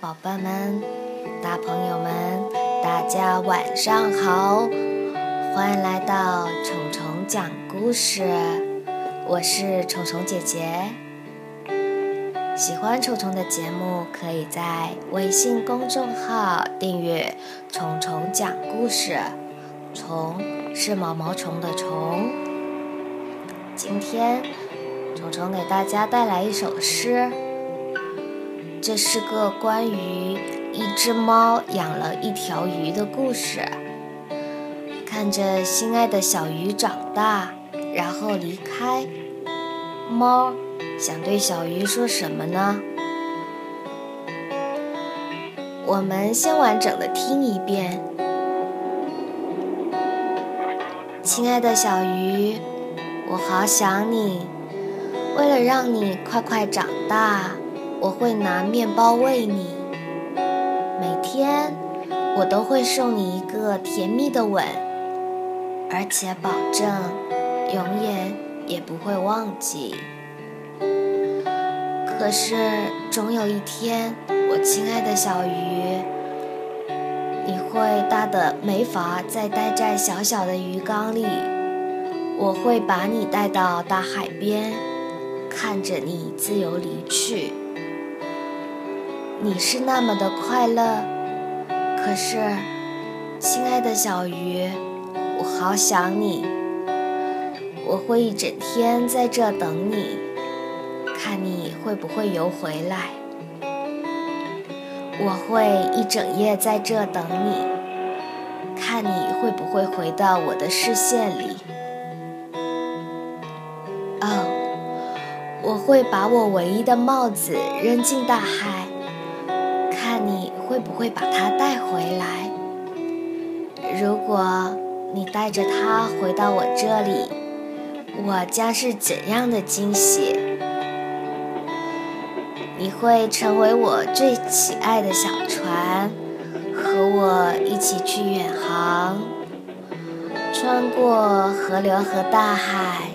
宝贝们、大朋友们，大家晚上好！欢迎来到虫虫讲故事，我是虫虫姐姐。喜欢虫虫的节目，可以在微信公众号订阅“虫虫讲故事”。虫是毛毛虫的虫。今天，虫虫给大家带来一首诗。这是个关于一只猫养了一条鱼的故事。看着心爱的小鱼长大，然后离开，猫想对小鱼说什么呢？我们先完整的听一遍。亲爱的小鱼，我好想你。为了让你快快长大。我会拿面包喂你，每天我都会送你一个甜蜜的吻，而且保证永远也不会忘记。可是总有一天，我亲爱的小鱼，你会大的没法再待在小小的鱼缸里，我会把你带到大海边，看着你自由离去。你是那么的快乐，可是，亲爱的小鱼，我好想你。我会一整天在这等你，看你会不会游回来。我会一整夜在这等你，看你会不会回到我的视线里。哦，我会把我唯一的帽子扔进大海。会把它带回来？如果你带着它回到我这里，我将是怎样的惊喜？你会成为我最喜爱的小船，和我一起去远航，穿过河流和大海，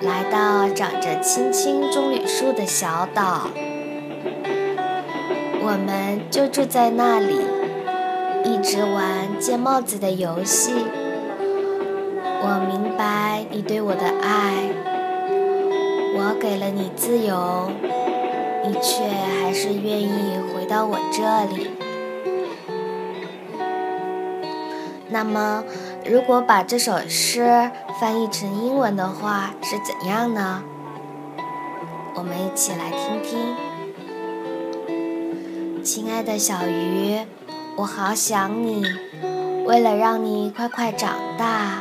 来到长着青青棕榈树的小岛。我们就住在那里，一直玩接帽子的游戏。我明白你对我的爱，我给了你自由，你却还是愿意回到我这里。那么，如果把这首诗翻译成英文的话，是怎样呢？我们一起来听听。亲爱的小鱼，我好想你。为了让你快快长大，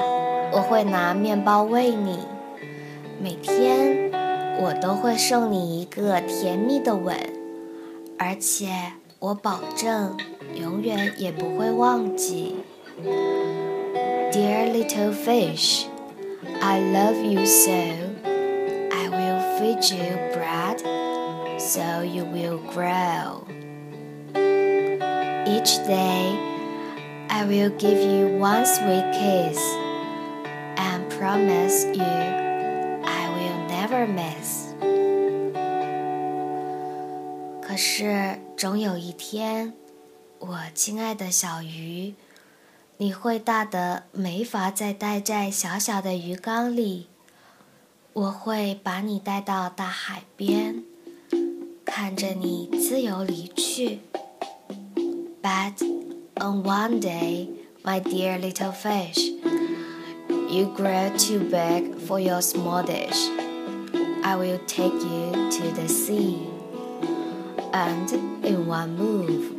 我会拿面包喂你。每天我都会送你一个甜蜜的吻，而且我保证永远也不会忘记。Dear little fish, I love you so. I will feed you bread, so you will grow. Each day, I will give you one sweet kiss and promise you I will never miss. 可是，总有一天，我亲爱的小鱼，你会大的没法再待在小小的鱼缸里。我会把你带到大海边，看着你自由离去。But on one day, my dear little fish, you grow too big for your small dish. I will take you to the sea, and in one move,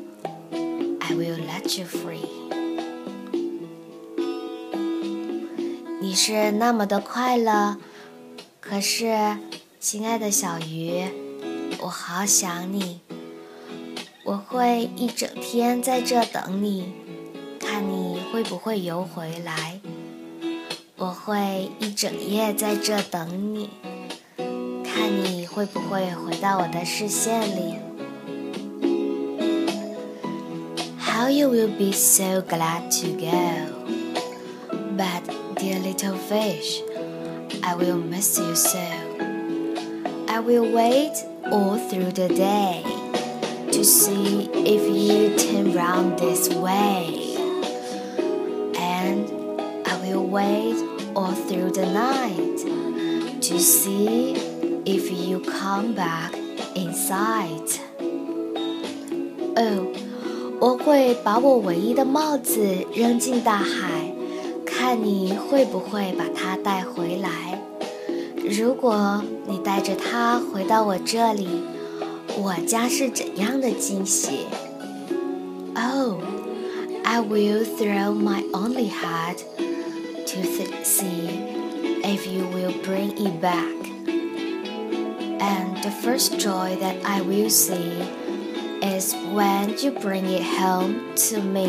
I will let you free. 你是那么的快乐，可是，亲爱的小鱼，我好想你。 我会一整天在这等你，看你会不会游回来。我会一整夜在这等你，看你会不会回到我的视线里。How you will be so glad to go, but dear little fish, I will miss you so. I will wait all through the day. to see if you turn round this way. And I will wait all through the night to see if you come back in sight. Oh, 我会把我唯一的帽子扔进大海，看你会不会把它带回来。如果你带着它回到我这里， 我将是怎样的惊喜？Oh, I will throw my only hat to see if you will bring it back. And the first joy that I will see is when you bring it home to me.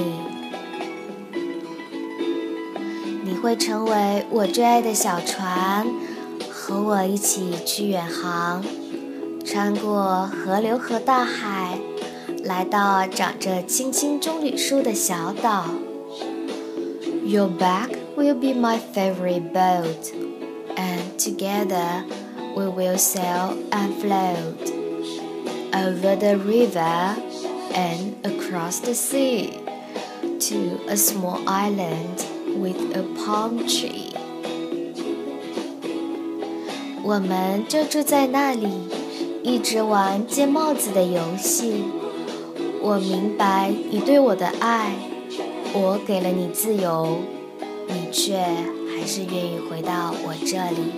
你会成为我最爱的小船，和我一起去远航， 穿过河流和大海，来到长着青青棕榈树的小岛。Your back will be my favorite boat, and together we will sail and float over the river and across the sea to a small island with a palm tree. 我们就住在那里， 一直玩接帽子的游戏。我明白你对我的爱，我给了你自由，你却还是愿意回到我这里。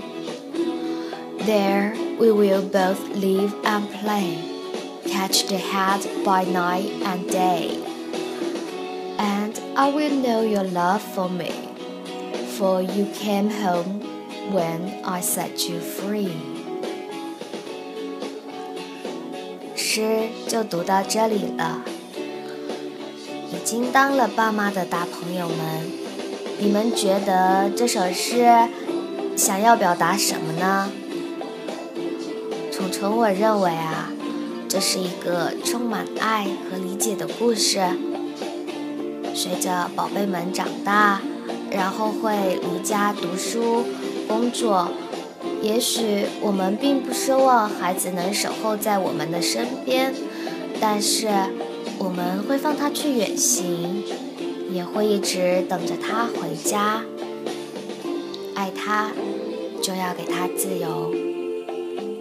There we will both live and play catch the hat by night and day. And I will know your love for me, for you came home when I set you free. 诗就读到这里了。已经当了爸妈的大朋友们，你们觉得这首诗想要表达什么呢？虫虫，我认为啊。这是一个充满爱和理解的故事。随着宝贝们长大，然后会离家读书、工作，也许我们并不奢望孩子能守候在我们的身边，但是我们会放他去远行，也会一直等着他回家。爱他，就要给他自由，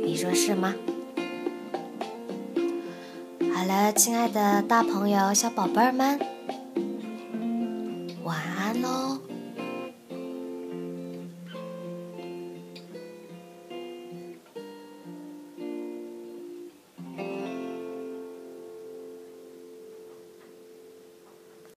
你说是吗？好了，亲爱的大朋友、小宝贝儿们。